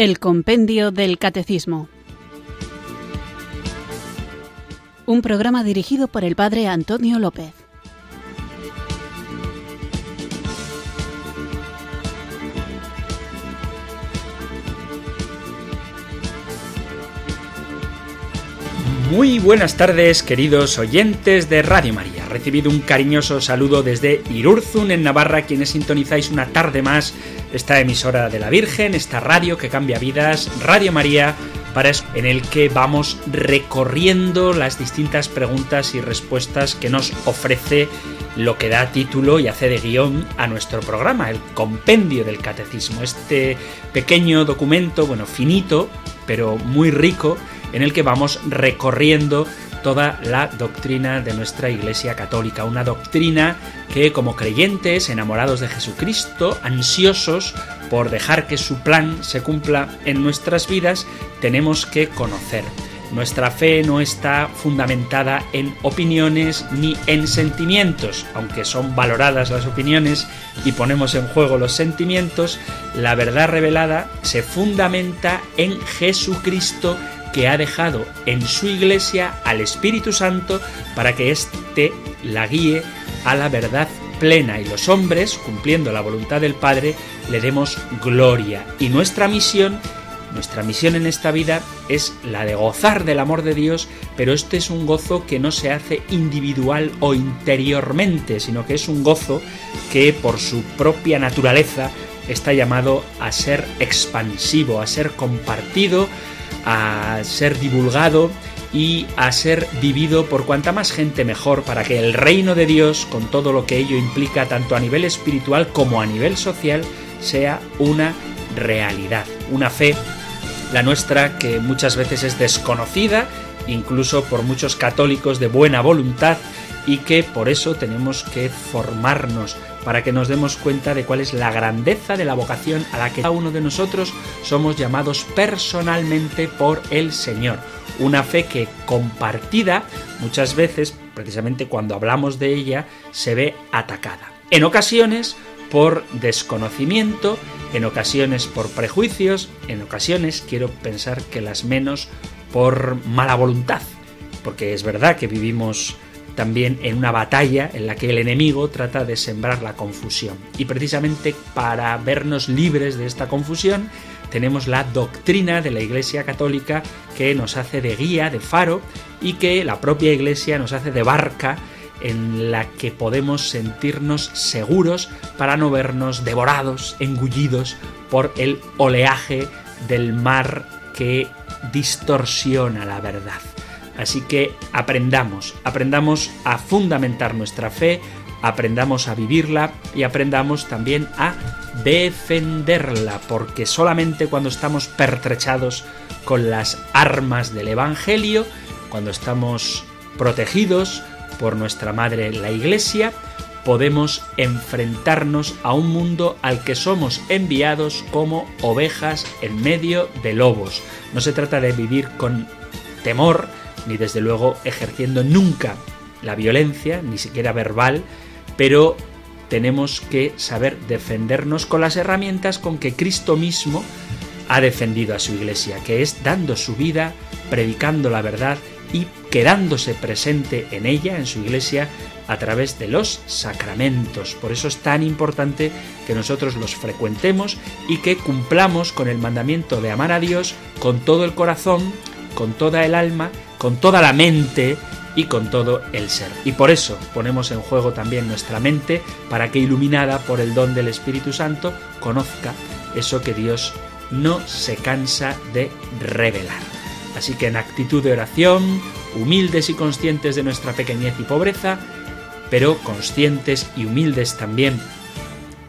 El Compendio del Catecismo. Un programa dirigido por el Padre Antonio López. Muy buenas tardes, queridos oyentes de Radio María. Recibido un cariñoso saludo desde Irurzun, en Navarra, quienes sintonizáis una tarde más esta emisora de la Virgen, esta radio que cambia vidas, Radio María, para en el que vamos recorriendo las distintas preguntas y respuestas que nos ofrece lo que da título y hace de guion a nuestro programa, el Compendio del Catecismo. Este pequeño documento, bueno, finito, pero muy rico, en el que vamos recorriendo toda la doctrina de nuestra Iglesia Católica, una doctrina que como creyentes, enamorados de Jesucristo, ansiosos por dejar que su plan se cumpla en nuestras vidas, tenemos que conocer. Nuestra fe no está fundamentada en opiniones ni en sentimientos, aunque son valoradas las opiniones y ponemos en juego los sentimientos, la verdad revelada se fundamenta en Jesucristo que ha dejado en su iglesia al Espíritu Santo para que éste la guíe a la verdad plena y los hombres, cumpliendo la voluntad del Padre, le demos gloria. Y nuestra misión, nuestra misión en esta vida es la de gozar del amor de Dios, pero este es un gozo que no se hace individual o interiormente, sino que es un gozo que por su propia naturaleza está llamado a ser expansivo, a ser compartido, a ser divulgado y a ser vivido por cuanta más gente mejor para que el reino de Dios, con todo lo que ello implica tanto a nivel espiritual como a nivel social, sea una realidad, una fe, la nuestra que muchas veces es desconocida, incluso por muchos católicos de buena voluntad, y que por eso tenemos que formarnos para que nos demos cuenta de cuál es la grandeza de la vocación a la que cada uno de nosotros somos llamados personalmente por el Señor. Una fe que compartida muchas veces, precisamente cuando hablamos de ella, se ve atacada. En ocasiones por desconocimiento, en ocasiones por prejuicios, en ocasiones quiero pensar que las menos por mala voluntad, porque es verdad que vivimos también en una batalla en la que el enemigo trata de sembrar la confusión. Y precisamente para vernos libres de esta confusión, tenemos la doctrina de la Iglesia Católica que nos hace de guía, de faro, y que la propia Iglesia nos hace de barca en la que podemos sentirnos seguros para no vernos devorados, engullidos por el oleaje del mar que distorsiona la verdad. Así que aprendamos, aprendamos a fundamentar nuestra fe, aprendamos a vivirla y aprendamos también a defenderla, porque solamente cuando estamos pertrechados con las armas del Evangelio, cuando estamos protegidos por nuestra Madre la Iglesia, podemos enfrentarnos a un mundo al que somos enviados como ovejas en medio de lobos. No se trata de vivir con temor, ni desde luego ejerciendo nunca la violencia, ni siquiera verbal, pero tenemos que saber defendernos con las herramientas con que Cristo mismo ha defendido a su iglesia, que es dando su vida, predicando la verdad y quedándose presente en ella, en su iglesia, a través de los sacramentos. Por eso es tan importante que nosotros los frecuentemos y que cumplamos con el mandamiento de amar a Dios con todo el corazón, con toda el alma con toda la mente y con todo el ser. Y por eso ponemos en juego también nuestra mente para que iluminada por el don del Espíritu Santo conozca eso que Dios no se cansa de revelar. Así que en actitud de oración, humildes y conscientes de nuestra pequeñez y pobreza, pero conscientes y humildes también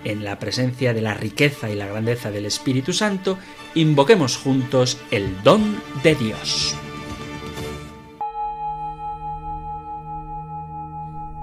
en la presencia de la riqueza y la grandeza del Espíritu Santo, invoquemos juntos el don de Dios.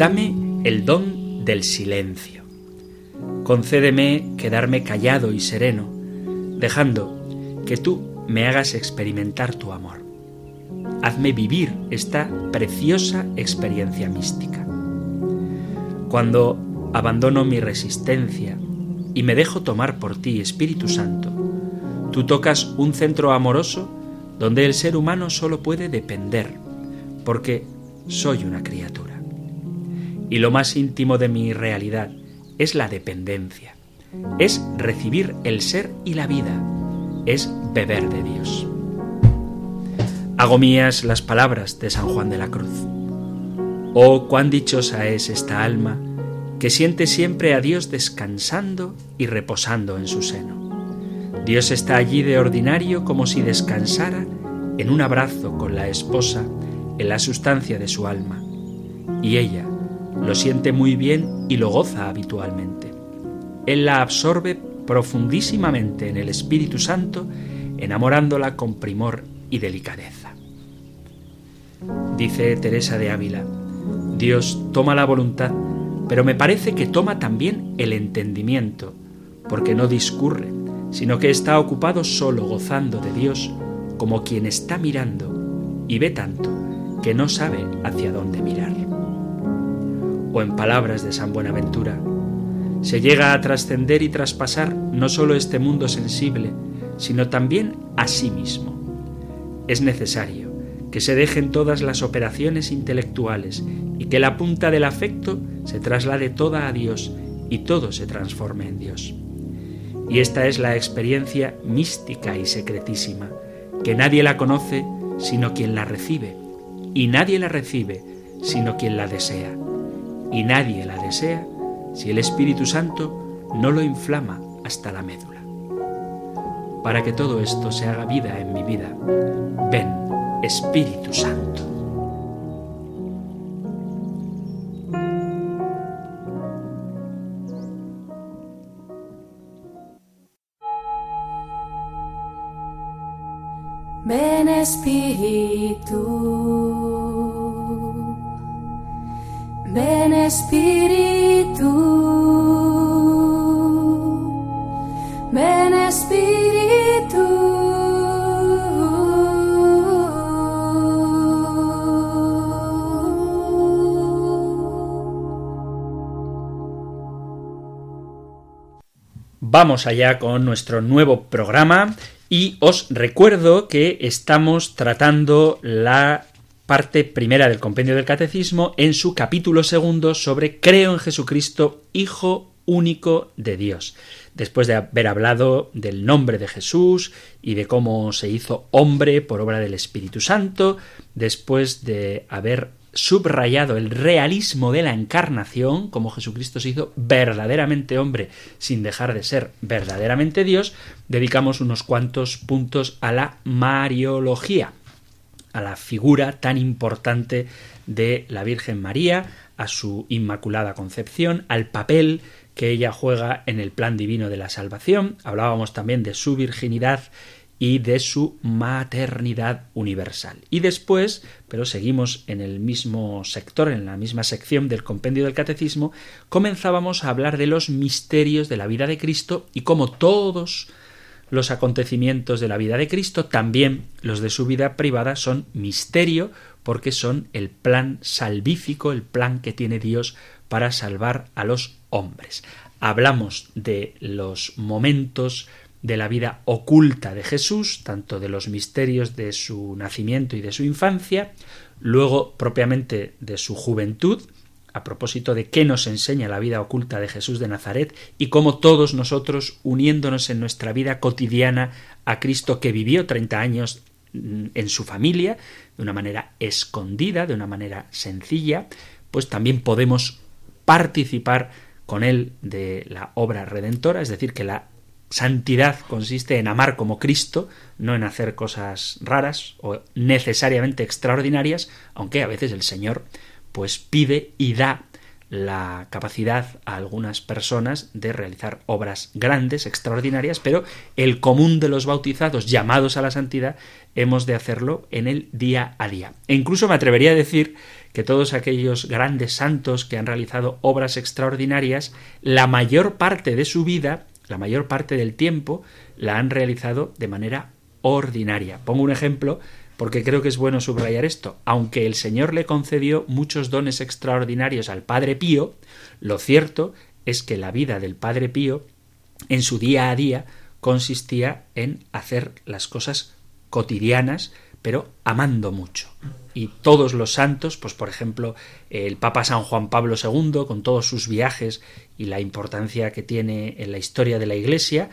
dame el don del silencio. Concédeme quedarme callado y sereno, dejando que tú me hagas experimentar tu amor. Hazme vivir esta preciosa experiencia mística. Cuando abandono mi resistencia y me dejo tomar por ti, Espíritu Santo, tú tocas un centro amoroso donde el ser humano solo puede depender, porque soy una criatura. Y lo más íntimo de mi realidad es la dependencia, es recibir el ser y la vida, es beber de Dios. Hago mías las palabras de San Juan de la Cruz. Oh, cuán dichosa es esta alma que siente siempre a Dios descansando y reposando en su seno. Dios está allí de ordinario como si descansara en un abrazo con la esposa en la sustancia de su alma, y ella lo siente muy bien y lo goza habitualmente. Él la absorbe profundísimamente en el Espíritu Santo, enamorándola con primor y delicadeza. Dice Teresa de Ávila, Dios toma la voluntad, pero me parece que toma también el entendimiento, porque no discurre, sino que está ocupado solo gozando de Dios como quien está mirando y ve tanto que no sabe hacia dónde mirar. O en palabras de San Buenaventura, se llega a trascender y traspasar no solo este mundo sensible, sino también a sí mismo. Es necesario que se dejen todas las operaciones intelectuales y que la punta del afecto se traslade toda a Dios y todo se transforme en Dios. Y esta es la experiencia mística y secretísima, que nadie la conoce sino quien la recibe, y nadie la recibe sino quien la desea, y nadie la desea si el Espíritu Santo no lo inflama hasta la médula para que todo esto se haga vida en mi vida. Ven, Espíritu Santo. Ven Espíritu, Vamos allá con nuestro nuevo programa y os recuerdo que estamos tratando la parte primera del compendio del catecismo en su capítulo segundo sobre Creo en Jesucristo, Hijo único de Dios. Después de haber hablado del nombre de Jesús y de cómo se hizo hombre por obra del Espíritu Santo, después de haber subrayado el realismo de la encarnación, como Jesucristo se hizo verdaderamente hombre sin dejar de ser verdaderamente Dios, dedicamos unos cuantos puntos a la Mariología, a la figura tan importante de la Virgen María, a su Inmaculada Concepción, al papel que ella juega en el plan divino de la salvación. Hablábamos también de su virginidad y de su maternidad universal. Y después, pero seguimos en el mismo sector, en la misma sección del compendio del catecismo, comenzábamos a hablar de los misterios de la vida de Cristo y cómo todos los acontecimientos de la vida de Cristo, también los de su vida privada, son misterio porque son el plan salvífico, el plan que tiene Dios para salvar a los hombres. Hablamos de los momentos de la vida oculta de Jesús, tanto de los misterios de su nacimiento y de su infancia, luego propiamente de su juventud, a propósito de qué nos enseña la vida oculta de Jesús de Nazaret y cómo todos nosotros, uniéndonos en nuestra vida cotidiana a Cristo que vivió 30 años mm, en su familia, de una manera escondida, de una manera sencilla, pues también podemos participar con él de la obra redentora, es decir, que la Santidad consiste en amar como Cristo, no en hacer cosas raras o necesariamente extraordinarias, aunque a veces el Señor pues pide y da la capacidad a algunas personas de realizar obras grandes, extraordinarias, pero el común de los bautizados llamados a la santidad hemos de hacerlo en el día a día. E incluso me atrevería a decir que todos aquellos grandes santos que han realizado obras extraordinarias, la mayor parte de su vida, la mayor parte del tiempo, la han realizado de manera ordinaria. Pongo un ejemplo porque creo que es bueno subrayar esto. Aunque el Señor le concedió muchos dones extraordinarios al Padre Pío, lo cierto es que la vida del Padre Pío en su día a día consistía en hacer las cosas cotidianas, pero amando mucho. Y todos los santos, pues por ejemplo, el Papa San Juan Pablo II, con todos sus viajes y la importancia que tiene en la historia de la Iglesia,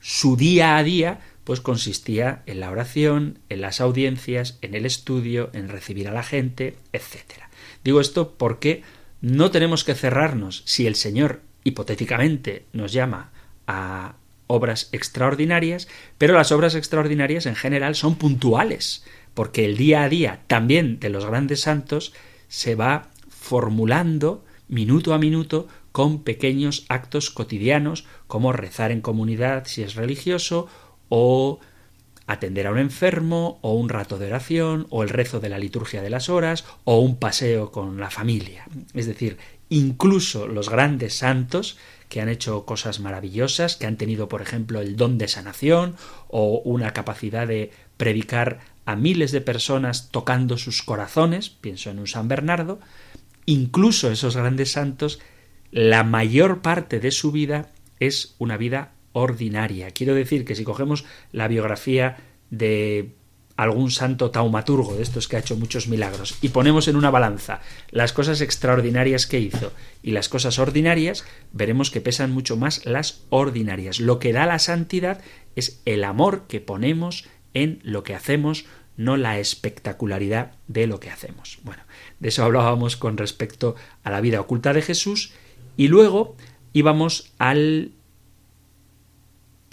su día a día pues consistía en la oración, en las audiencias, en el estudio, en recibir a la gente, etc. Digo esto porque no tenemos que cerrarnos si el Señor hipotéticamente nos llama a obras extraordinarias, pero las obras extraordinarias en general son puntuales, porque el día a día también de los grandes santos se va formulando minuto a minuto con pequeños actos cotidianos como rezar en comunidad si es religioso o atender a un enfermo, o un rato de oración, o el rezo de la liturgia de las horas, o un paseo con la familia. Es decir, incluso los grandes santos que han hecho cosas maravillosas, que han tenido, por ejemplo, el don de sanación, o una capacidad de predicar a miles de personas tocando sus corazones, pienso en un San Bernardo, incluso esos grandes santos, la mayor parte de su vida es una vida ordinaria. Quiero decir que si cogemos la biografía de algún santo taumaturgo de estos que ha hecho muchos milagros y ponemos en una balanza las cosas extraordinarias que hizo y las cosas ordinarias, veremos que pesan mucho más las ordinarias. Lo que da la santidad es el amor que ponemos en lo que hacemos, no la espectacularidad de lo que hacemos. Bueno, de eso hablábamos con respecto a la vida oculta de Jesús y luego íbamos al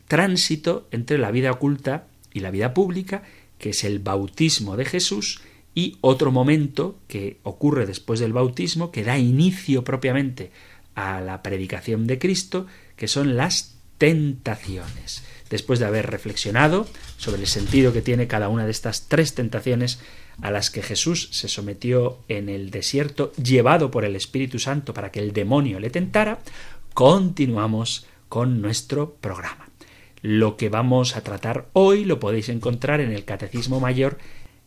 tránsito entre la vida oculta y la vida pública, que es el bautismo de Jesús, y otro momento que ocurre después del bautismo, que da inicio propiamente a la predicación de Cristo, que son las tentaciones. Después de haber reflexionado sobre el sentido que tiene cada una de estas tres tentaciones a las que Jesús se sometió en el desierto, llevado por el Espíritu Santo para que el demonio le tentara, continuamos con nuestro programa. Lo que vamos a tratar hoy lo podéis encontrar en el Catecismo Mayor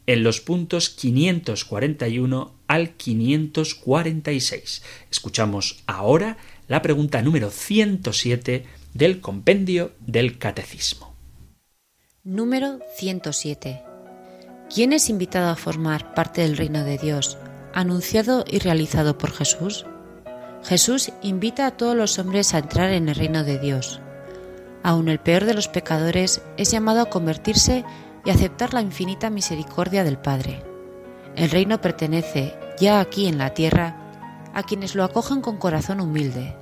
en los puntos 541 al 546. Escuchamos ahora la pregunta número 107 del compendio del Catecismo. Número 107. ¿Quién es invitado a formar parte del reino de Dios, anunciado y realizado por Jesús? Jesús invita a todos los hombres a entrar en el reino de Dios. Aun el peor de los pecadores es llamado a convertirse y aceptar la infinita misericordia del Padre. El reino pertenece, ya aquí en la tierra, a quienes lo acogen con corazón humilde.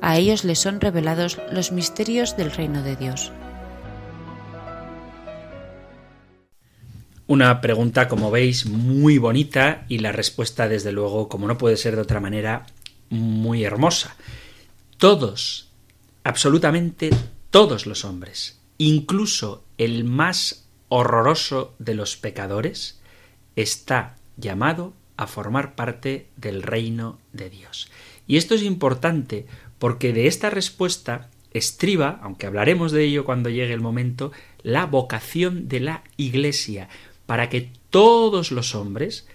A ellos les son revelados los misterios del reino de Dios. Una pregunta, como veis, muy bonita y la respuesta, desde luego, como no puede ser de otra manera, muy hermosa. Todos, absolutamente todos los hombres, incluso el más horroroso de los pecadores, está llamado a formar parte del reino de Dios. Y esto es importante porque de esta respuesta estriba, aunque hablaremos de ello cuando llegue el momento, la vocación de la Iglesia, para que todos los hombres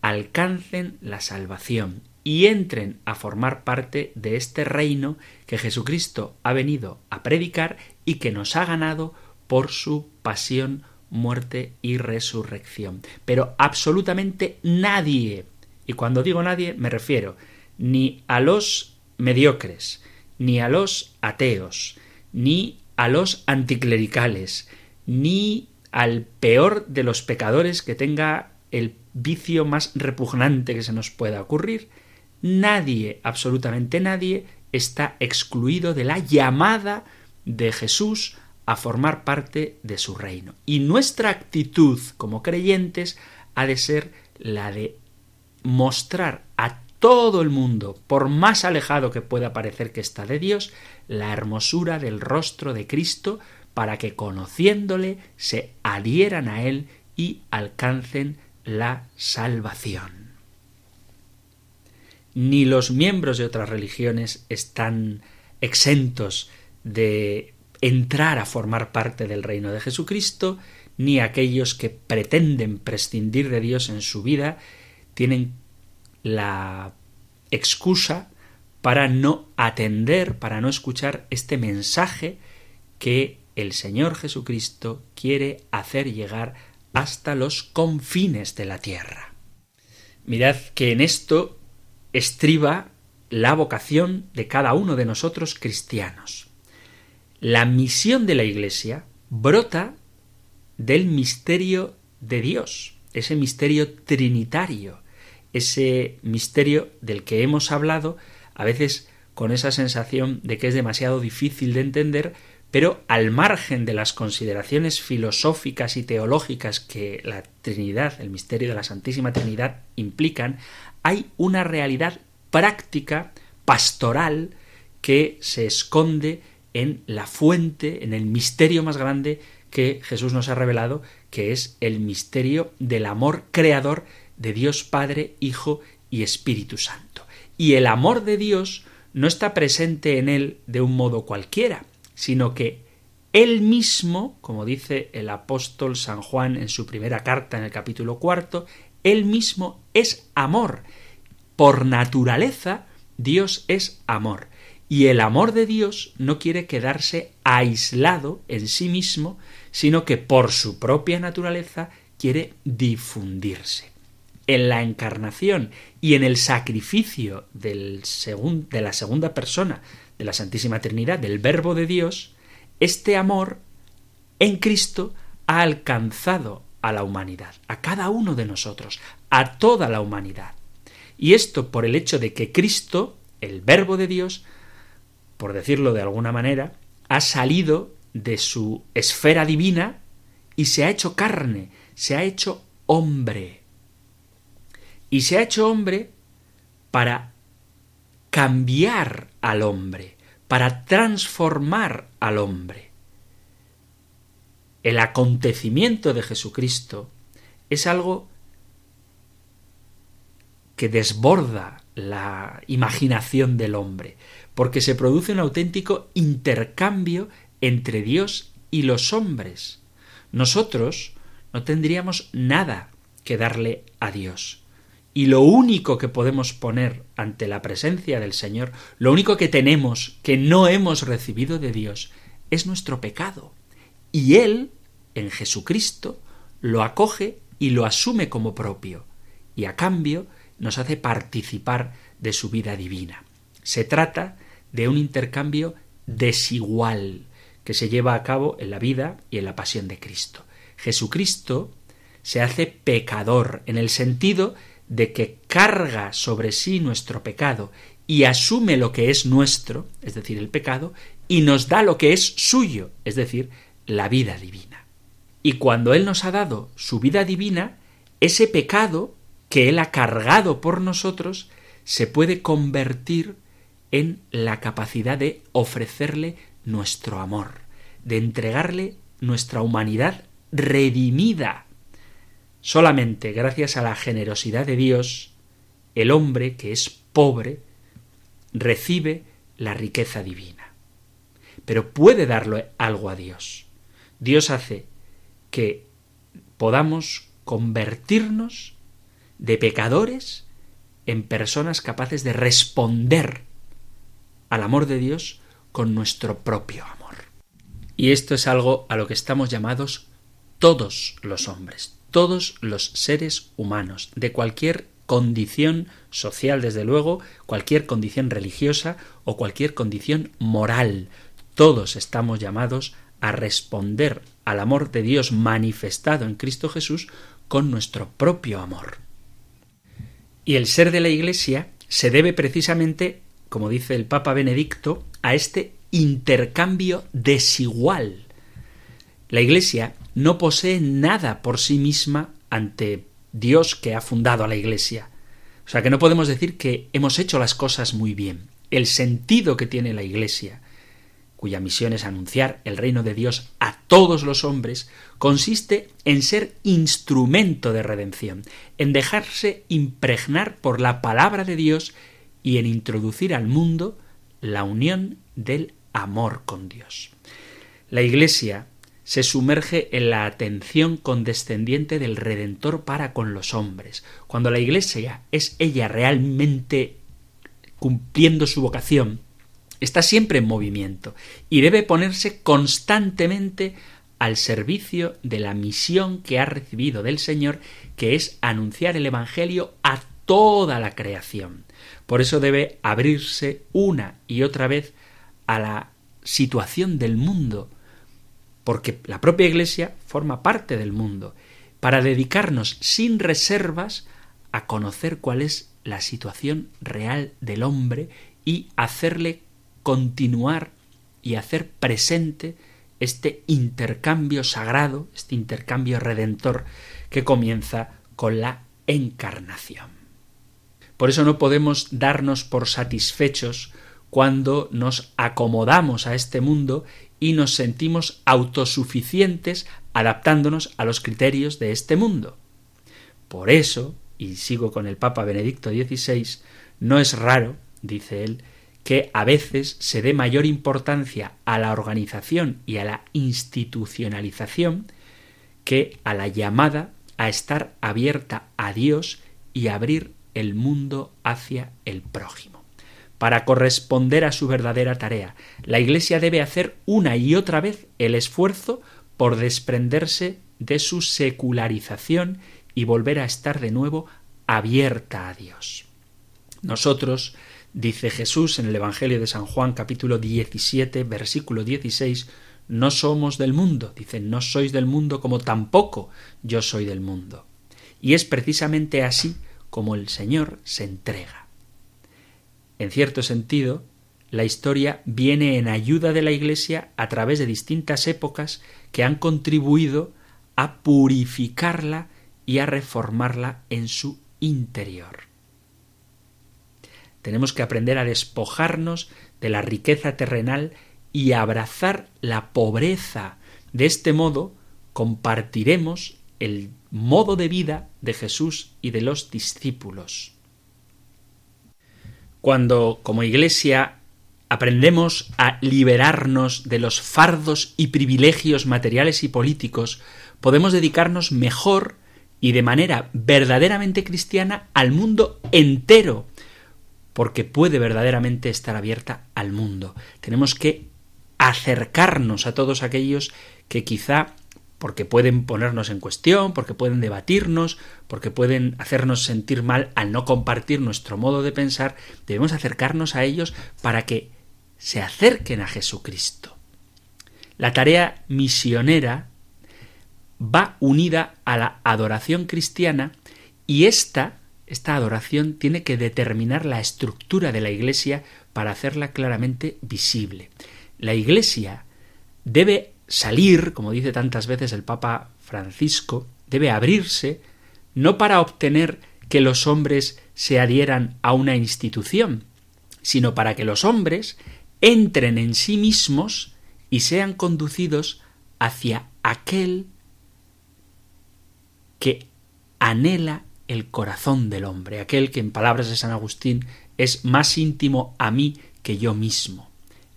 alcancen la salvación y entren a formar parte de este reino que Jesucristo ha venido a predicar y que nos ha ganado por su pasión, muerte y resurrección. Pero absolutamente nadie, y cuando digo nadie me refiero ni a los mediocres, ni a los ateos, ni a los anticlericales, ni al peor de los pecadores que tenga el vicio más repugnante que se nos pueda ocurrir, nadie, absolutamente nadie, está excluido de la llamada de Jesús a formar parte de su reino. Y nuestra actitud como creyentes ha de ser la de mostrar a todo el mundo, por más alejado que pueda parecer que está de Dios, la hermosura del rostro de Cristo para que conociéndole se adhieran a Él y alcancen la salvación. Ni los miembros de otras religiones están exentos de entrar a formar parte del reino de Jesucristo, ni aquellos que pretenden prescindir de Dios en su vida tienen la excusa para no atender, para no escuchar este mensaje que el Señor Jesucristo quiere hacer llegar hasta los confines de la tierra. Mirad que en esto estriba la vocación de cada uno de nosotros cristianos. La misión de la Iglesia brota del misterio de Dios, ese misterio trinitario, ese misterio del que hemos hablado, a veces con esa sensación de que es demasiado difícil de entender, pero al margen de las consideraciones filosóficas y teológicas que la Trinidad, el misterio de la Santísima Trinidad implican, hay una realidad práctica, pastoral, que se esconde en la fuente, en el misterio más grande que Jesús nos ha revelado, que es el misterio del amor creador de Dios Padre, Hijo y Espíritu Santo. Y el amor de Dios no está presente en él de un modo cualquiera, sino que él mismo, como dice el apóstol San Juan en su primera carta en el capítulo cuarto, él mismo es amor. Por naturaleza, Dios es amor. Y el amor de Dios no quiere quedarse aislado en sí mismo, sino que por su propia naturaleza quiere difundirse en la encarnación y en el sacrificio de la segunda persona de la Santísima Trinidad, del Verbo de Dios, este amor en Cristo ha alcanzado a la humanidad, a cada uno de nosotros, a toda la humanidad. Y esto por el hecho de que Cristo, el Verbo de Dios, por decirlo de alguna manera, ha salido de su esfera divina y se ha hecho carne, se ha hecho hombre y se ha hecho hombre para cambiar al hombre, para transformar al hombre. El acontecimiento de Jesucristo es algo que desborda la imaginación del hombre, porque se produce un auténtico intercambio entre Dios y los hombres. Nosotros no tendríamos nada que darle a Dios y lo único que podemos poner ante la presencia del Señor, lo único que tenemos que no hemos recibido de Dios, es nuestro pecado. Y Él, en Jesucristo, lo acoge y lo asume como propio, y a cambio nos hace participar de su vida divina. Se trata de un intercambio desigual que se lleva a cabo en la vida y en la pasión de Cristo. Jesucristo se hace pecador en el sentido de que carga sobre sí nuestro pecado y asume lo que es nuestro, es decir, el pecado, y nos da lo que es suyo, es decir, la vida divina. Y cuando Él nos ha dado su vida divina, ese pecado que Él ha cargado por nosotros se puede convertir en la capacidad de ofrecerle nuestro amor, de entregarle nuestra humanidad redimida, Solamente gracias a la generosidad de Dios, el hombre que es pobre recibe la riqueza divina. Pero puede darle algo a Dios. Dios hace que podamos convertirnos de pecadores en personas capaces de responder al amor de Dios con nuestro propio amor. Y esto es algo a lo que estamos llamados todos los hombres, todos los seres humanos, de cualquier condición social, desde luego, cualquier condición religiosa o cualquier condición moral. Todos estamos llamados a responder al amor de Dios manifestado en Cristo Jesús con nuestro propio amor. Y el ser de la Iglesia se debe precisamente, como dice el Papa Benedicto, a este intercambio desigual. La Iglesia no posee nada por sí misma ante Dios que ha fundado a la Iglesia. O sea que no podemos decir que hemos hecho las cosas muy bien. El sentido que tiene la Iglesia, cuya misión es anunciar el reino de Dios a todos los hombres, consiste en ser instrumento de redención, en dejarse impregnar por la palabra de Dios y en introducir al mundo la unión del amor con Dios. La Iglesia se sumerge en la atención condescendiente del Redentor para con los hombres. Cuando la Iglesia es ella realmente cumpliendo su vocación, está siempre en movimiento y debe ponerse constantemente al servicio de la misión que ha recibido del Señor, que es anunciar el Evangelio a toda la creación. Por eso debe abrirse una y otra vez a la situación del mundo, porque la propia Iglesia forma parte del mundo, para dedicarnos sin reservas a conocer cuál es la situación real del hombre y hacerle continuar y hacer presente este intercambio sagrado, este intercambio redentor que comienza con la encarnación. Por eso no podemos darnos por satisfechos cuando nos acomodamos a este mundo y nos sentimos autosuficientes adaptándonos a los criterios de este mundo. Por eso, y sigo con el Papa Benedicto XVI, no es raro, dice él, que a veces se dé mayor importancia a la organización y a la institucionalización que a la llamada a estar abierta a Dios y abrir el mundo hacia el prójimo para corresponder a su verdadera tarea. La Iglesia debe hacer una y otra vez el esfuerzo por desprenderse de su secularización y volver a estar de nuevo abierta a Dios. Nosotros, dice Jesús en el Evangelio de San Juan capítulo 17 versículo 16, no somos del mundo, dice, no sois del mundo como tampoco yo soy del mundo. Y es precisamente así como el Señor se entrega. En cierto sentido, la historia viene en ayuda de la Iglesia a través de distintas épocas que han contribuido a purificarla y a reformarla en su interior. Tenemos que aprender a despojarnos de la riqueza terrenal y abrazar la pobreza. De este modo compartiremos el modo de vida de Jesús y de los discípulos. Cuando como Iglesia aprendemos a liberarnos de los fardos y privilegios materiales y políticos, podemos dedicarnos mejor y de manera verdaderamente cristiana al mundo entero, porque puede verdaderamente estar abierta al mundo. Tenemos que acercarnos a todos aquellos que quizá porque pueden ponernos en cuestión, porque pueden debatirnos, porque pueden hacernos sentir mal al no compartir nuestro modo de pensar, debemos acercarnos a ellos para que se acerquen a Jesucristo. La tarea misionera va unida a la adoración cristiana y esta, esta adoración tiene que determinar la estructura de la Iglesia para hacerla claramente visible. La Iglesia debe salir, como dice tantas veces el Papa Francisco, debe abrirse, no para obtener que los hombres se adhieran a una institución, sino para que los hombres entren en sí mismos y sean conducidos hacia aquel que anhela el corazón del hombre, aquel que en palabras de San Agustín es más íntimo a mí que yo mismo.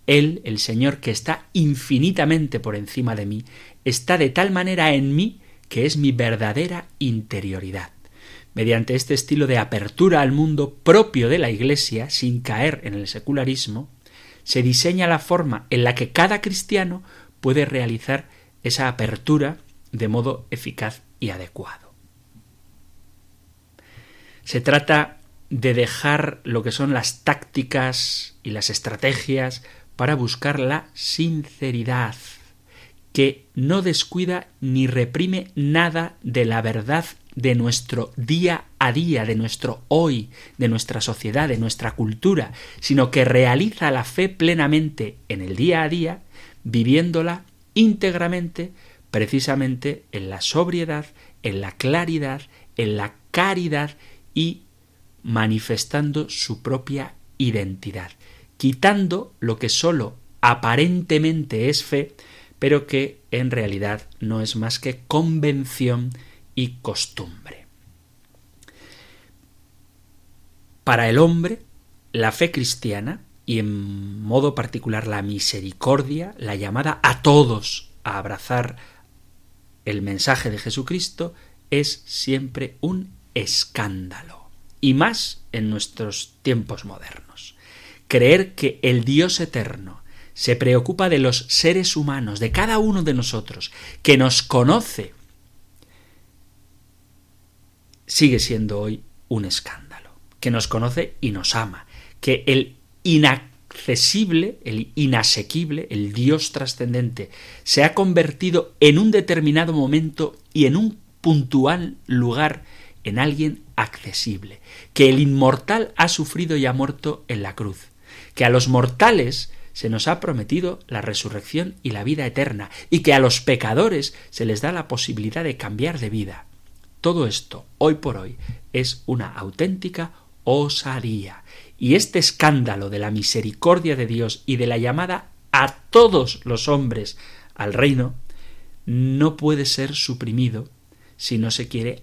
Él, el Señor, que está infinitamente por encima de mí, está de tal manera en mí que es mi verdadera interioridad. Mediante este estilo de apertura al mundo propio de la Iglesia, sin caer en el secularismo, se diseña la forma en la que cada cristiano puede realizar esa apertura de modo eficaz y adecuado. Se trata de dejar lo que son las tácticas y las estrategias para buscar la sinceridad, que no descuida ni reprime nada de la verdad de nuestro día a día, de nuestro hoy, de nuestra sociedad, de nuestra cultura, sino que realiza la fe plenamente en el día a día, viviéndola íntegramente, precisamente en la sobriedad, en la claridad, en la caridad y manifestando su propia identidad, quitando lo que sólo aparentemente es fe, pero que en realidad no es más que convención y costumbre. Para el hombre, la fe cristiana, y en modo particular la misericordia, la llamada a todos a abrazar el mensaje de Jesucristo, es siempre un escándalo, y más en nuestros tiempos modernos. Creer que el Dios eterno se preocupa de los seres humanos, de cada uno de nosotros, que nos conoce, sigue siendo hoy un escándalo, que nos conoce y nos ama, que el inaccesible, el inasequible, el Dios trascendente, se ha convertido en un determinado momento y en un puntual lugar en alguien accesible, que el inmortal ha sufrido y ha muerto en la cruz, que a los mortales se nos ha prometido la resurrección y la vida eterna, y que a los pecadores se les da la posibilidad de cambiar de vida. Todo esto, hoy por hoy, es una auténtica osadía. Y este escándalo de la misericordia de Dios y de la llamada a todos los hombres al reino no puede ser suprimido si no se quiere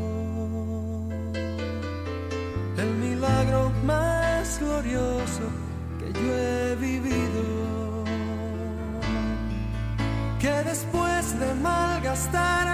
That.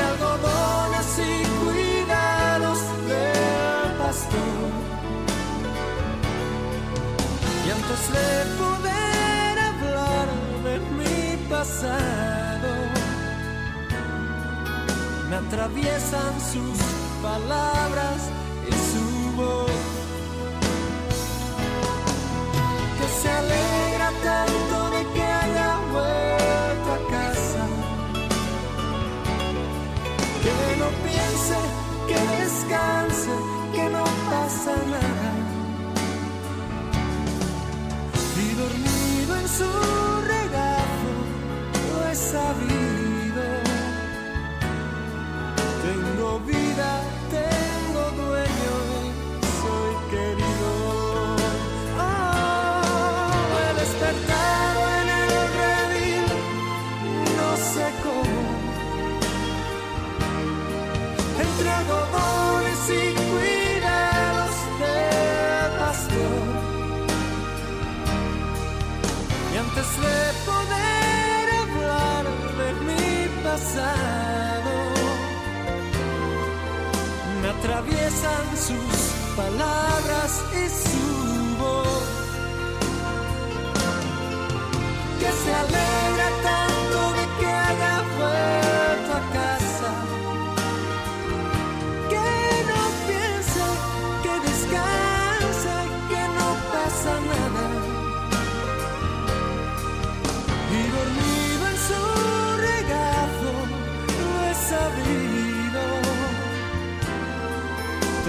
Algodones y cuidados del pastor. Y antes de poder hablar de mi pasado, me atraviesan sus palabras y su voz. Que se alegra Y dormido en su regazo lo he sabido. Atraviesan sus palabras y su voz. Que se alegra tanto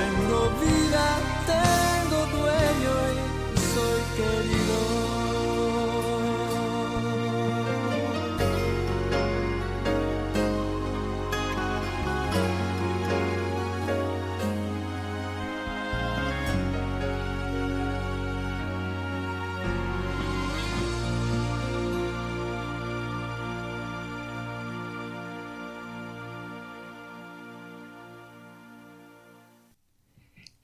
Tengo vida, tengo dueño y soy querido.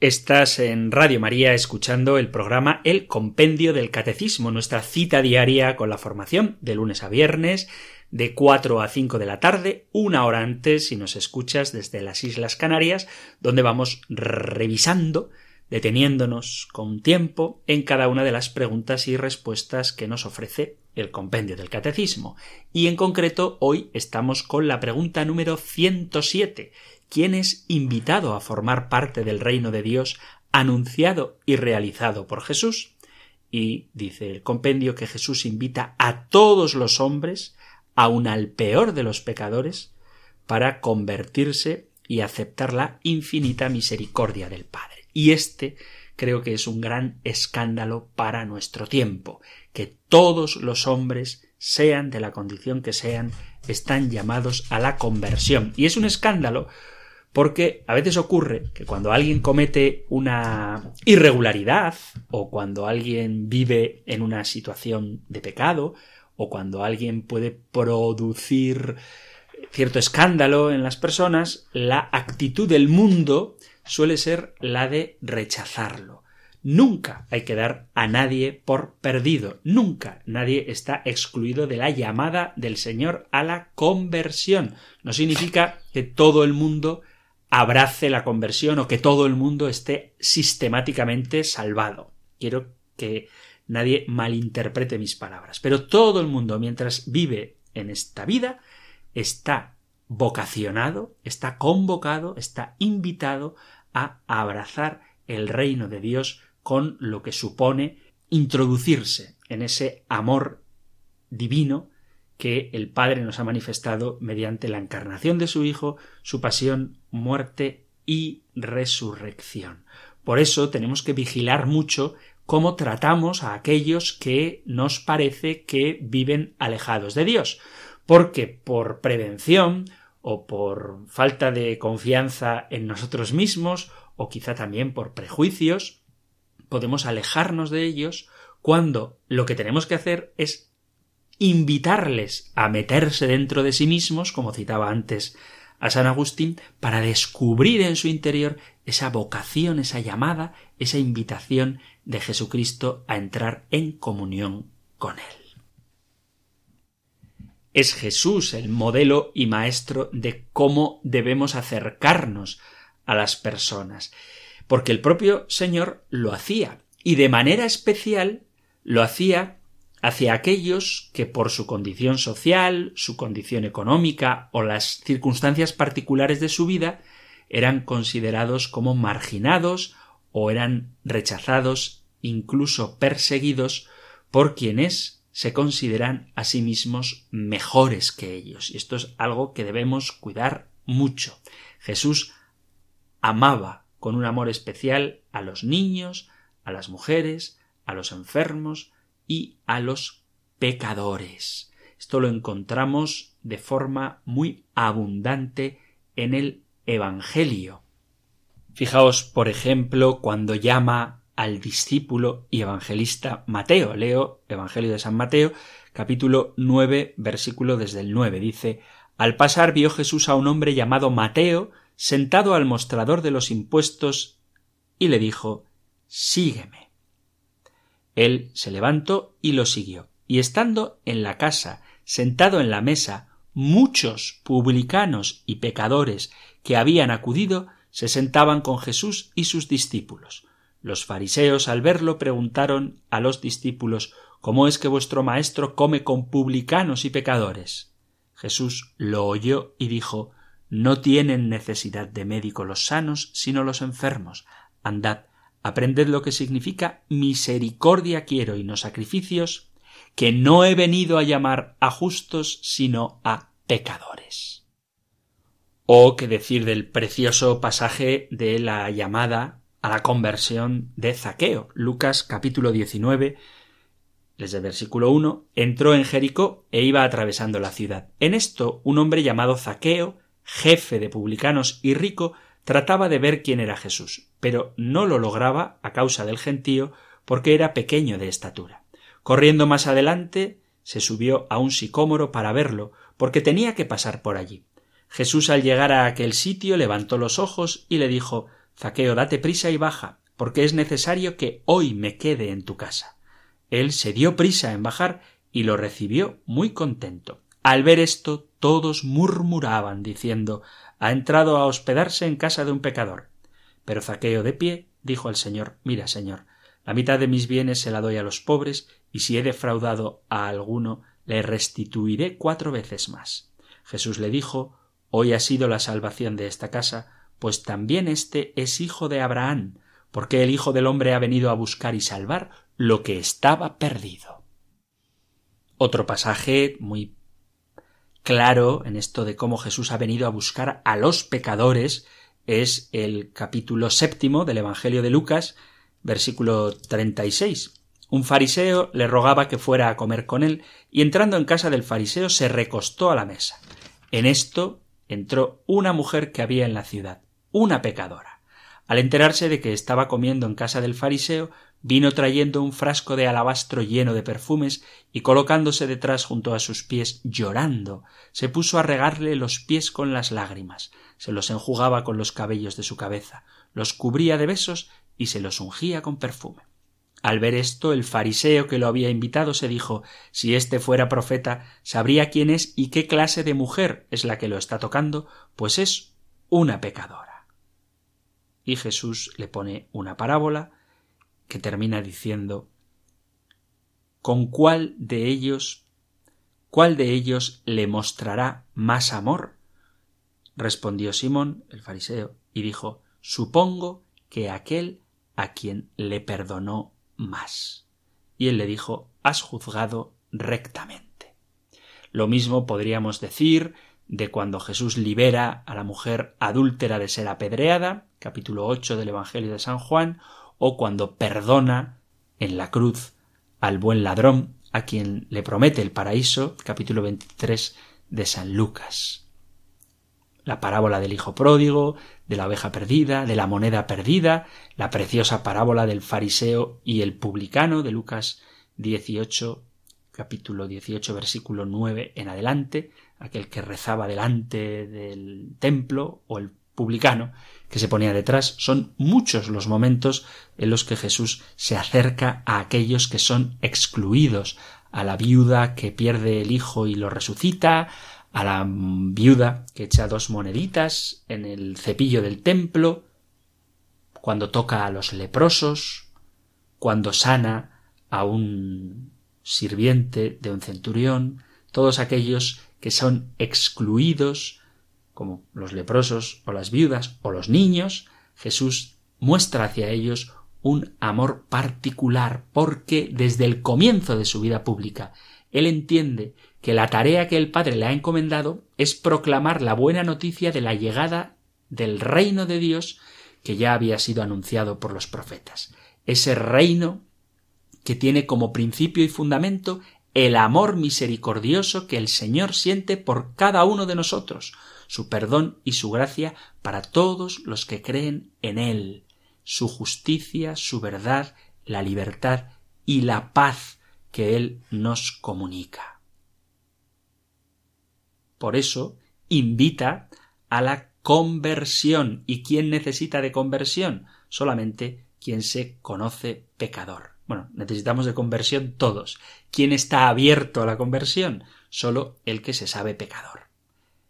Estás en Radio María escuchando el programa El Compendio del Catecismo, nuestra cita diaria con la formación de lunes a viernes de 4 a 5 de la tarde, una hora antes si nos escuchas desde las Islas Canarias, donde vamos revisando, deteniéndonos con tiempo en cada una de las preguntas y respuestas que nos ofrece el compendio del catecismo. Y en concreto hoy estamos con la pregunta número 107 ¿Quién es invitado a formar parte del reino de Dios anunciado y realizado por Jesús? Y dice el compendio que Jesús invita a todos los hombres, aun al peor de los pecadores, para convertirse y aceptar la infinita misericordia del Padre. Y este creo que es un gran escándalo para nuestro tiempo, que todos los hombres, sean de la condición que sean, están llamados a la conversión. Y es un escándalo porque a veces ocurre que cuando alguien comete una irregularidad o cuando alguien vive en una situación de pecado o cuando alguien puede producir cierto escándalo en las personas, la actitud del mundo suele ser la de rechazarlo. Nunca hay que dar a nadie por perdido. Nunca nadie está excluido de la llamada del Señor a la conversión. No significa que todo el mundo abrace la conversión o que todo el mundo esté sistemáticamente salvado. Quiero que nadie malinterprete mis palabras. Pero todo el mundo, mientras vive en esta vida, está vocacionado, está convocado, está invitado a abrazar el reino de Dios con lo que supone introducirse en ese amor divino que el Padre nos ha manifestado mediante la encarnación de su Hijo, su pasión, muerte y resurrección. Por eso tenemos que vigilar mucho cómo tratamos a aquellos que nos parece que viven alejados de Dios, porque por prevención o por falta de confianza en nosotros mismos o quizá también por prejuicios, podemos alejarnos de ellos cuando lo que tenemos que hacer es invitarles a meterse dentro de sí mismos, como citaba antes a San Agustín, para descubrir en su interior esa vocación, esa llamada, esa invitación de Jesucristo a entrar en comunión con Él. es Jesús el modelo y maestro de cómo debemos acercarnos a las personas, porque el propio Señor lo hacía, y de manera especial lo hacía hacia aquellos que por su condición social, su condición económica o las circunstancias particulares de su vida eran considerados como marginados o eran rechazados, incluso perseguidos por quienes se consideran a sí mismos mejores que ellos. Y esto es algo que debemos cuidar mucho. Jesús amaba con un amor especial a los niños, a las mujeres, a los enfermos y a los pecadores. Esto lo encontramos de forma muy abundante en el Evangelio. Fijaos, por ejemplo, cuando llama al discípulo y evangelista Mateo. Leo Evangelio de San Mateo, capítulo 9, versículo desde el 9. Dice, Al pasar vio Jesús a un hombre llamado Mateo, sentado al mostrador de los impuestos, y le dijo, Sígueme. Él se levantó y lo siguió. Y estando en la casa, sentado en la mesa, muchos publicanos y pecadores que habían acudido se sentaban con Jesús y sus discípulos. Los fariseos al verlo preguntaron a los discípulos ¿Cómo es que vuestro maestro come con publicanos y pecadores? Jesús lo oyó y dijo No tienen necesidad de médico los sanos, sino los enfermos. Andad, aprended lo que significa misericordia quiero y no sacrificios, que no he venido a llamar a justos, sino a pecadores. O qué decir del precioso pasaje de la llamada a la conversión de Zaqueo. Lucas capítulo 19, desde el versículo 1, entró en Jericó e iba atravesando la ciudad. En esto un hombre llamado Zaqueo, jefe de publicanos y rico, trataba de ver quién era Jesús, pero no lo lograba a causa del gentío porque era pequeño de estatura. Corriendo más adelante, se subió a un sicómoro para verlo, porque tenía que pasar por allí. Jesús al llegar a aquel sitio levantó los ojos y le dijo Zaqueo, date prisa y baja, porque es necesario que hoy me quede en tu casa. Él se dio prisa en bajar y lo recibió muy contento. Al ver esto, todos murmuraban, diciendo ha entrado a hospedarse en casa de un pecador. Pero Zaqueo de pie dijo al Señor Mira, Señor, la mitad de mis bienes se la doy a los pobres, y si he defraudado a alguno, le restituiré cuatro veces más. Jesús le dijo Hoy ha sido la salvación de esta casa, pues también éste es hijo de Abraham, porque el Hijo del hombre ha venido a buscar y salvar lo que estaba perdido. Otro pasaje muy claro en esto de cómo Jesús ha venido a buscar a los pecadores es el capítulo séptimo del Evangelio de Lucas, versículo 36. Un fariseo le rogaba que fuera a comer con él, y entrando en casa del fariseo se recostó a la mesa. En esto entró una mujer que había en la ciudad, una pecadora. Al enterarse de que estaba comiendo en casa del fariseo, vino trayendo un frasco de alabastro lleno de perfumes y colocándose detrás junto a sus pies llorando, se puso a regarle los pies con las lágrimas, se los enjugaba con los cabellos de su cabeza, los cubría de besos y se los ungía con perfume. Al ver esto, el fariseo que lo había invitado se dijo si éste fuera profeta, sabría quién es y qué clase de mujer es la que lo está tocando, pues es una pecadora y Jesús le pone una parábola que termina diciendo ¿Con cuál de ellos cuál de ellos le mostrará más amor? respondió Simón, el fariseo, y dijo Supongo que aquel a quien le perdonó más. Y él le dijo Has juzgado rectamente. Lo mismo podríamos decir de cuando Jesús libera a la mujer adúltera de ser apedreada, capítulo 8 del Evangelio de San Juan, o cuando perdona en la cruz al buen ladrón, a quien le promete el paraíso, capítulo 23 de San Lucas. La parábola del hijo pródigo, de la oveja perdida, de la moneda perdida, la preciosa parábola del fariseo y el publicano de Lucas 18, capítulo 18, versículo 9 en adelante, aquel que rezaba delante del templo o el publicano que se ponía detrás. Son muchos los momentos en los que Jesús se acerca a aquellos que son excluidos, a la viuda que pierde el hijo y lo resucita, a la viuda que echa dos moneditas en el cepillo del templo, cuando toca a los leprosos, cuando sana a un sirviente de un centurión, todos aquellos que son excluidos, como los leprosos o las viudas o los niños, Jesús muestra hacia ellos un amor particular porque desde el comienzo de su vida pública él entiende que la tarea que el Padre le ha encomendado es proclamar la buena noticia de la llegada del reino de Dios que ya había sido anunciado por los profetas. Ese reino que tiene como principio y fundamento el amor misericordioso que el Señor siente por cada uno de nosotros, su perdón y su gracia para todos los que creen en Él, su justicia, su verdad, la libertad y la paz que Él nos comunica. Por eso invita a la conversión. ¿Y quién necesita de conversión? Solamente quien se conoce pecador. Bueno, necesitamos de conversión todos. ¿Quién está abierto a la conversión? Solo el que se sabe pecador.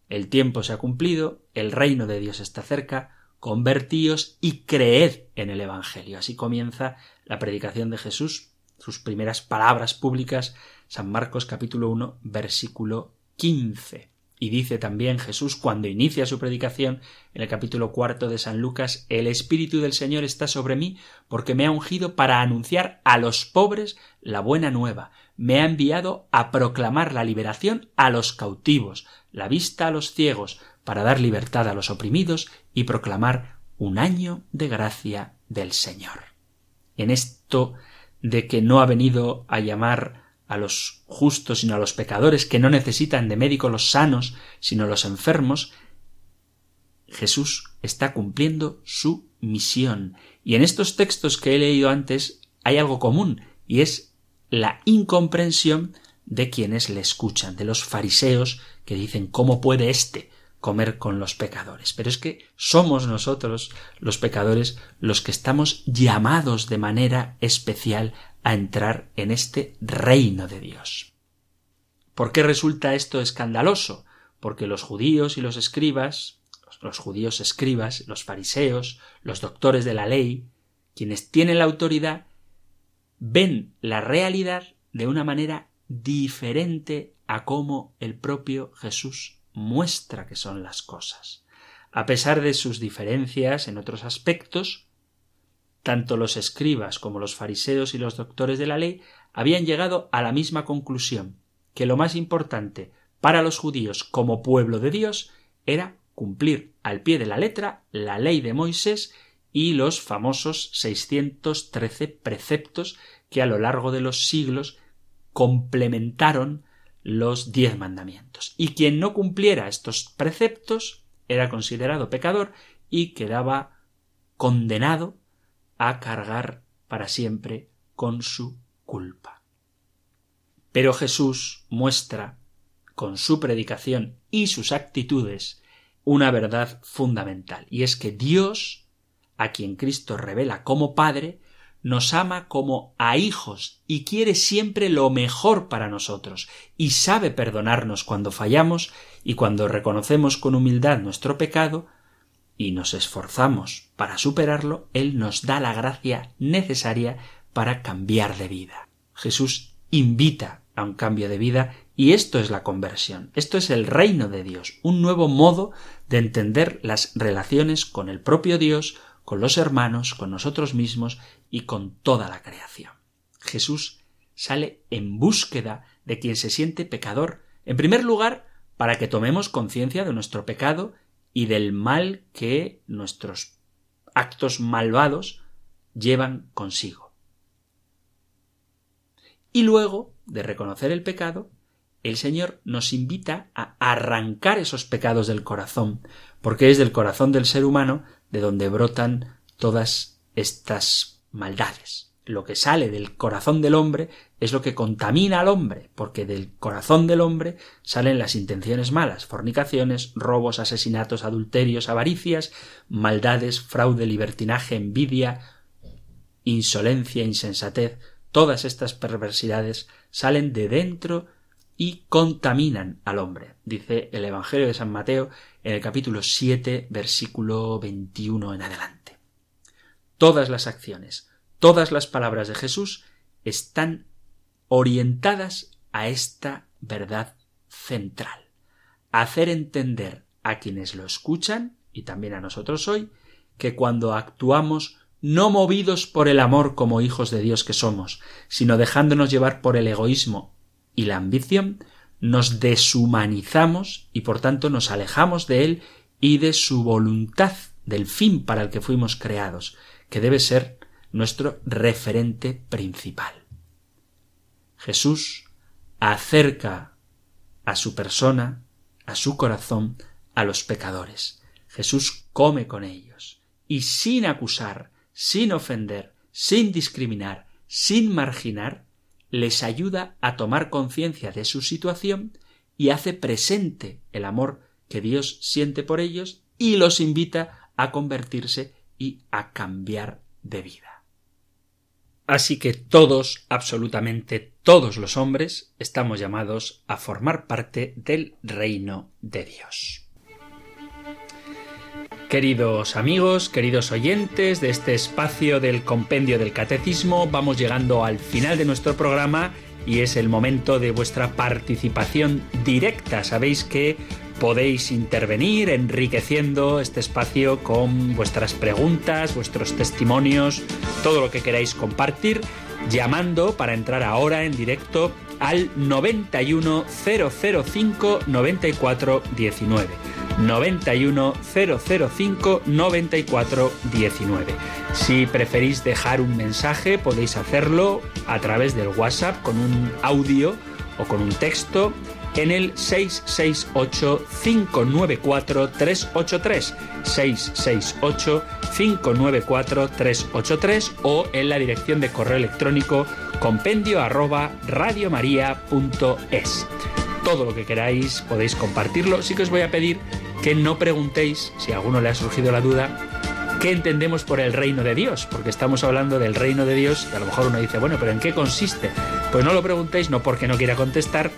El tiempo se ha cumplido, el reino de Dios está cerca, convertíos y creed en el Evangelio. Así comienza la predicación de Jesús, sus primeras palabras públicas, San Marcos capítulo 1, versículo 15. Y dice también Jesús cuando inicia su predicación en el capítulo cuarto de San Lucas El Espíritu del Señor está sobre mí porque me ha ungido para anunciar a los pobres la buena nueva, me ha enviado a proclamar la liberación a los cautivos, la vista a los ciegos, para dar libertad a los oprimidos y proclamar un año de gracia del Señor. En esto de que no ha venido a llamar a los justos, sino a los pecadores, que no necesitan de médicos los sanos, sino los enfermos, Jesús está cumpliendo su misión. Y en estos textos que he leído antes hay algo común, y es la incomprensión de quienes le escuchan, de los fariseos que dicen ¿cómo puede éste comer con los pecadores? Pero es que somos nosotros los pecadores los que estamos llamados de manera especial a entrar en este reino de Dios. ¿Por qué resulta esto escandaloso? Porque los judíos y los escribas, los judíos escribas, los fariseos, los doctores de la ley, quienes tienen la autoridad, ven la realidad de una manera diferente a cómo el propio Jesús muestra que son las cosas. A pesar de sus diferencias en otros aspectos, tanto los escribas como los fariseos y los doctores de la ley habían llegado a la misma conclusión, que lo más importante para los judíos como pueblo de Dios era cumplir al pie de la letra la ley de Moisés y los famosos 613 preceptos que a lo largo de los siglos complementaron los diez mandamientos. Y quien no cumpliera estos preceptos era considerado pecador y quedaba condenado a cargar para siempre con su culpa. Pero Jesús muestra, con su predicación y sus actitudes, una verdad fundamental, y es que Dios, a quien Cristo revela como Padre, nos ama como a hijos y quiere siempre lo mejor para nosotros, y sabe perdonarnos cuando fallamos y cuando reconocemos con humildad nuestro pecado, y nos esforzamos para superarlo, Él nos da la gracia necesaria para cambiar de vida. Jesús invita a un cambio de vida y esto es la conversión, esto es el reino de Dios, un nuevo modo de entender las relaciones con el propio Dios, con los hermanos, con nosotros mismos y con toda la creación. Jesús sale en búsqueda de quien se siente pecador, en primer lugar, para que tomemos conciencia de nuestro pecado y del mal que nuestros actos malvados llevan consigo. Y luego de reconocer el pecado, el Señor nos invita a arrancar esos pecados del corazón, porque es del corazón del ser humano de donde brotan todas estas maldades lo que sale del corazón del hombre es lo que contamina al hombre, porque del corazón del hombre salen las intenciones malas, fornicaciones, robos, asesinatos, adulterios, avaricias, maldades, fraude, libertinaje, envidia, insolencia, insensatez, Todas estas perversidades salen de dentro y contaminan al hombre, dice el Evangelio de San Mateo en el capítulo 7, versículo 21 en adelante. Todas las acciones, todas las palabras de Jesús están orientadas a esta verdad central. Hacer entender a quienes lo escuchan, y también a nosotros hoy, que cuando actuamos no movidos por el amor como hijos de Dios que somos, sino dejándonos llevar por el egoísmo y la ambición, nos deshumanizamos y por tanto nos alejamos de Él y de su voluntad, del fin para el que fuimos creados, que debe ser nuestro referente principal. Jesús acerca a su persona, a su corazón, a los pecadores. Jesús come con ellos y sin acusar, sin ofender, sin discriminar, sin marginar, les ayuda a tomar conciencia de su situación y hace presente el amor que Dios siente por ellos y los invita a convertirse y a cambiar de vida. Así que todos, absolutamente todos los hombres, estamos llamados a formar parte del reino de Dios. Queridos amigos, queridos oyentes de este espacio del compendio del catecismo, vamos llegando al final de nuestro programa y es el momento de vuestra participación directa. Sabéis que podéis intervenir enriqueciendo este espacio con vuestras preguntas, vuestros testimonios, todo lo que queráis compartir, llamando para entrar ahora en directo al 91 005 94 19. 91 005 94 19. Si preferís dejar un mensaje, podéis hacerlo a través del WhatsApp con un audio o con un texto en el 668-594-383, 668-594-383 o en la dirección de correo electrónico compendio arroba radiomaria.es. Todo lo que queráis podéis compartirlo. Sí que os voy a pedir que no preguntéis, si a alguno le ha surgido la duda, qué entendemos por el reino de Dios, porque estamos hablando del reino de Dios y a lo mejor uno dice, bueno, pero ¿en qué consiste? Pues no lo preguntéis, no porque no quiera contestar,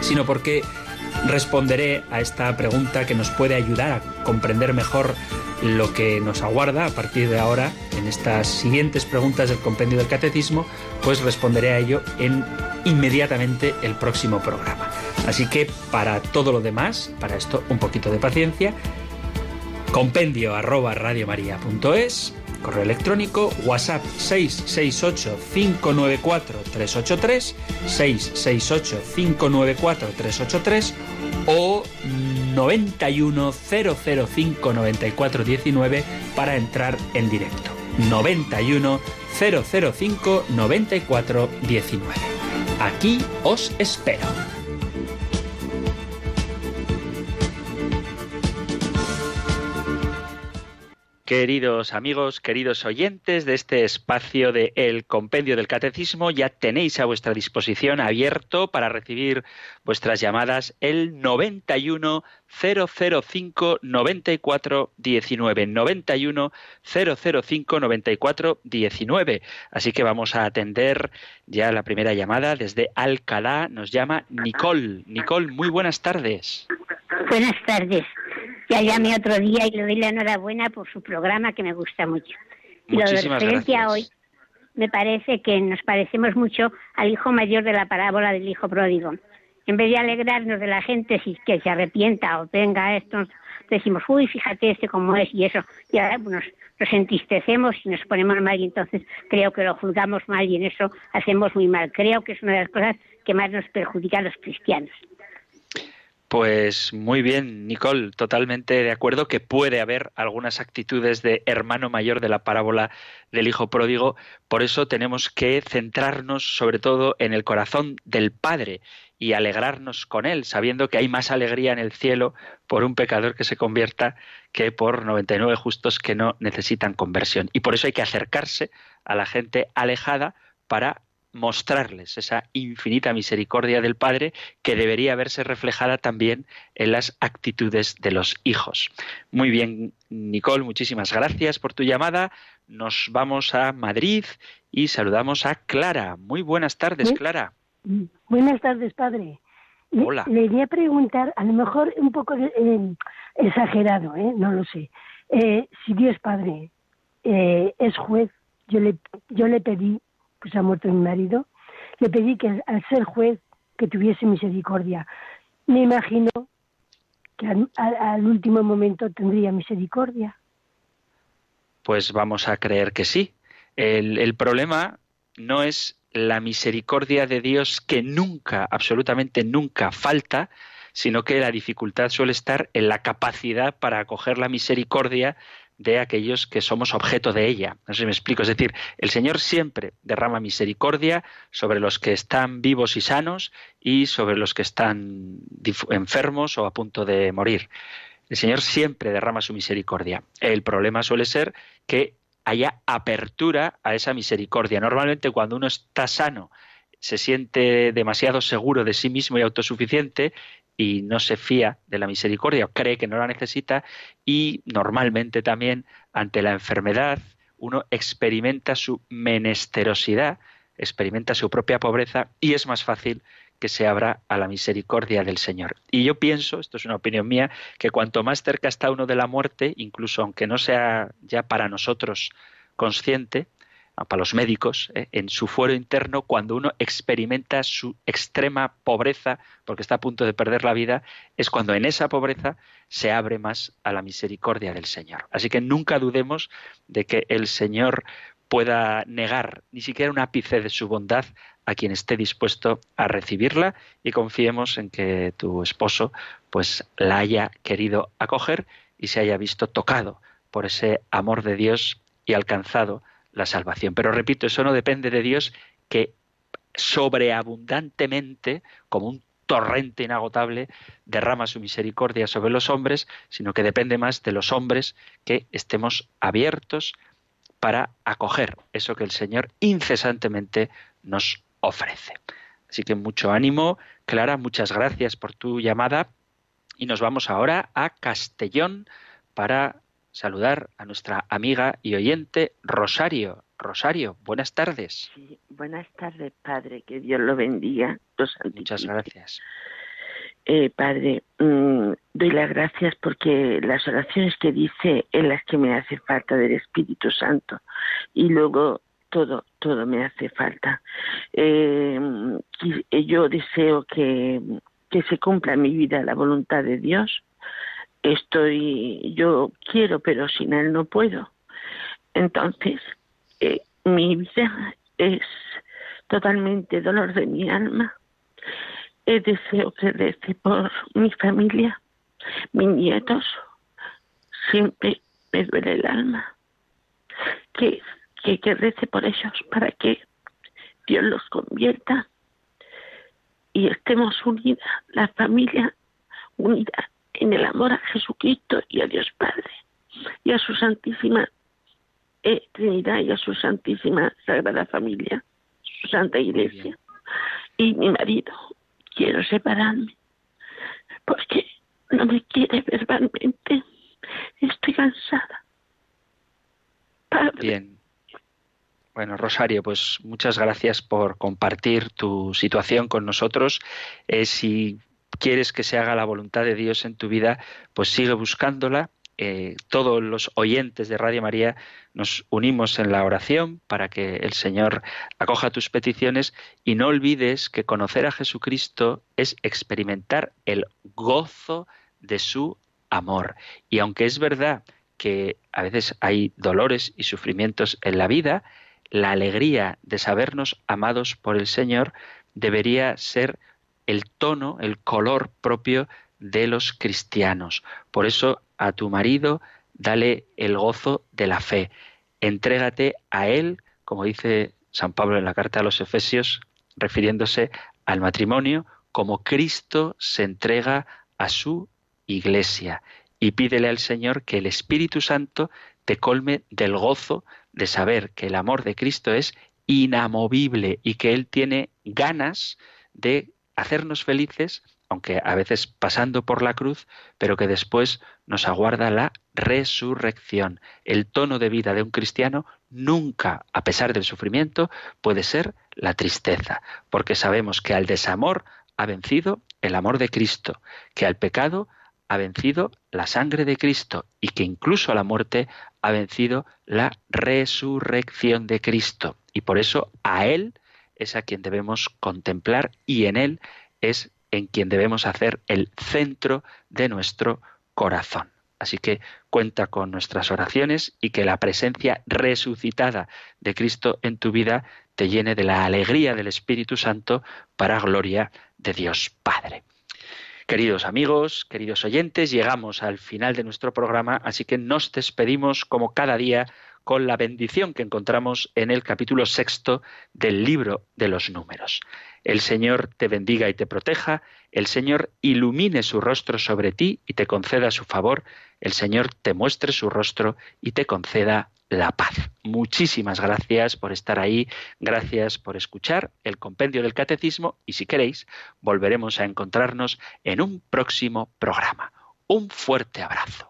sino porque responderé a esta pregunta que nos puede ayudar a comprender mejor lo que nos aguarda a partir de ahora en estas siguientes preguntas del compendio del catecismo, pues responderé a ello en inmediatamente el próximo programa. Así que para todo lo demás, para esto un poquito de paciencia, compendio arroba radiomaria.es, correo electrónico, WhatsApp 668-594-383, 668-594-383 o 910059419 para entrar en directo. 91 005 9419. Aquí os espero. Queridos amigos, queridos oyentes de este espacio de El Compendio del Catecismo, ya tenéis a vuestra disposición abierto para recibir vuestras llamadas el 91 005 94 19 91 005 94 19. Así que vamos a atender ya la primera llamada desde Alcalá. Nos llama Nicole. Nicole, muy buenas tardes. Buenas tardes. Ya llamé otro día y le doy la enhorabuena por su programa que me gusta mucho. Y lo de referencia gracias. hoy me parece que nos parecemos mucho al hijo mayor de la parábola del hijo pródigo. En vez de alegrarnos de la gente si que se arrepienta o tenga esto, decimos, uy, fíjate este cómo es y eso. Y ahora pues, nos, nos entristecemos y nos ponemos mal y entonces creo que lo juzgamos mal y en eso hacemos muy mal. Creo que es una de las cosas que más nos perjudica a los cristianos. Pues muy bien, Nicole, totalmente de acuerdo que puede haber algunas actitudes de hermano mayor de la parábola del hijo pródigo, por eso tenemos que centrarnos sobre todo en el corazón del Padre y alegrarnos con él, sabiendo que hay más alegría en el cielo por un pecador que se convierta que por 99 justos que no necesitan conversión. Y por eso hay que acercarse a la gente alejada para mostrarles esa infinita misericordia del Padre que debería verse reflejada también en las actitudes de los hijos. Muy bien, Nicole, muchísimas gracias por tu llamada. Nos vamos a Madrid y saludamos a Clara. Muy buenas tardes, Clara. Buenas tardes, padre. Hola. Le, iría a preguntar, a lo mejor un poco eh, exagerado, ¿eh? no lo sé. Eh, si Dios Padre eh, es juez, yo le, yo le pedí, pues ha muerto mi marido, le pedí que al ser juez que tuviese misericordia. Me imagino que al último momento tendría misericordia. Pues vamos a creer que sí. El, el problema no es la misericordia de Dios que nunca, absolutamente nunca falta, sino que la dificultad suele estar en la capacidad para acoger la misericordia de aquellos que somos objeto de ella. No sé si me explico. Es decir, el Señor siempre derrama misericordia sobre los que están vivos y sanos y sobre los que están enfermos o a punto de morir. El Señor siempre derrama su misericordia. El problema suele ser que haya apertura a esa misericordia. Normalmente cuando uno está sano se siente demasiado seguro de sí mismo y autosuficiente y no se fía de la misericordia o cree que no la necesita y normalmente también ante la enfermedad uno experimenta su menesterosidad, experimenta su propia pobreza y es más fácil que se abra a la misericordia del Señor. Y yo pienso, esto es una opinión mía, que cuanto más cerca está uno de la muerte, incluso aunque no sea ya para nosotros consciente, para los médicos, ¿eh? en su fuero interno, cuando uno experimenta su extrema pobreza, porque está a punto de perder la vida, es cuando en esa pobreza se abre más a la misericordia del Señor. Así que nunca dudemos de que el Señor pueda negar ni siquiera un ápice de su bondad a quien esté dispuesto a recibirla y confiemos en que tu esposo pues la haya querido acoger y se haya visto tocado por ese amor de Dios y alcanzado la salvación. Pero repito, eso no depende de Dios que sobreabundantemente, como un torrente inagotable, derrama su misericordia sobre los hombres, sino que depende más de los hombres que estemos abiertos para acoger eso que el Señor incesantemente nos ofrece. Así que mucho ánimo, Clara, muchas gracias por tu llamada y nos vamos ahora a Castellón para saludar a nuestra amiga y oyente Rosario. Rosario, buenas tardes. buenas tardes, Padre, que Dios lo bendiga. Muchas gracias. Eh, padre, mm, doy las gracias porque las oraciones que dice en las que me hace falta del Espíritu Santo y luego todo, todo me hace falta. Eh, yo deseo que, que se cumpla en mi vida la voluntad de Dios. Estoy, yo quiero, pero sin Él no puedo. Entonces, eh, mi vida es totalmente dolor de mi alma. Eh, deseo que rece por mi familia, mis nietos. Siempre me duele el alma. Que que, que por ellos para que Dios los convierta y estemos unidas, la familia unida en el amor a Jesucristo y a Dios Padre y a su Santísima eh, Trinidad y a su Santísima Sagrada Familia, su Santa Iglesia. Y mi marido, quiero separarme porque no me quiere verbalmente. Estoy cansada. Bien. Bueno, Rosario, pues muchas gracias por compartir tu situación con nosotros. Eh, si quieres que se haga la voluntad de Dios en tu vida, pues sigue buscándola. Eh, todos los oyentes de Radio María nos unimos en la oración para que el Señor acoja tus peticiones y no olvides que conocer a Jesucristo es experimentar el gozo de su amor. Y aunque es verdad que a veces hay dolores y sufrimientos en la vida, la alegría de sabernos amados por el Señor debería ser el tono, el color propio de los cristianos. Por eso a tu marido dale el gozo de la fe. Entrégate a él, como dice San Pablo en la carta a los Efesios, refiriéndose al matrimonio, como Cristo se entrega a su iglesia. Y pídele al Señor que el Espíritu Santo te colme del gozo de saber que el amor de Cristo es inamovible y que Él tiene ganas de hacernos felices, aunque a veces pasando por la cruz, pero que después nos aguarda la resurrección. El tono de vida de un cristiano nunca, a pesar del sufrimiento, puede ser la tristeza, porque sabemos que al desamor ha vencido el amor de Cristo, que al pecado ha vencido la sangre de Cristo y que incluso a la muerte ha vencido la resurrección de Cristo. Y por eso a Él es a quien debemos contemplar y en Él es en quien debemos hacer el centro de nuestro corazón. Así que cuenta con nuestras oraciones y que la presencia resucitada de Cristo en tu vida te llene de la alegría del Espíritu Santo para gloria de Dios Padre. Queridos amigos, queridos oyentes, llegamos al final de nuestro programa, así que nos despedimos como cada día con la bendición que encontramos en el capítulo sexto del libro de los números. El Señor te bendiga y te proteja, el Señor ilumine su rostro sobre ti y te conceda su favor, el Señor te muestre su rostro y te conceda la paz. Muchísimas gracias por estar ahí, gracias por escuchar el compendio del catecismo y si queréis, volveremos a encontrarnos en un próximo programa. Un fuerte abrazo.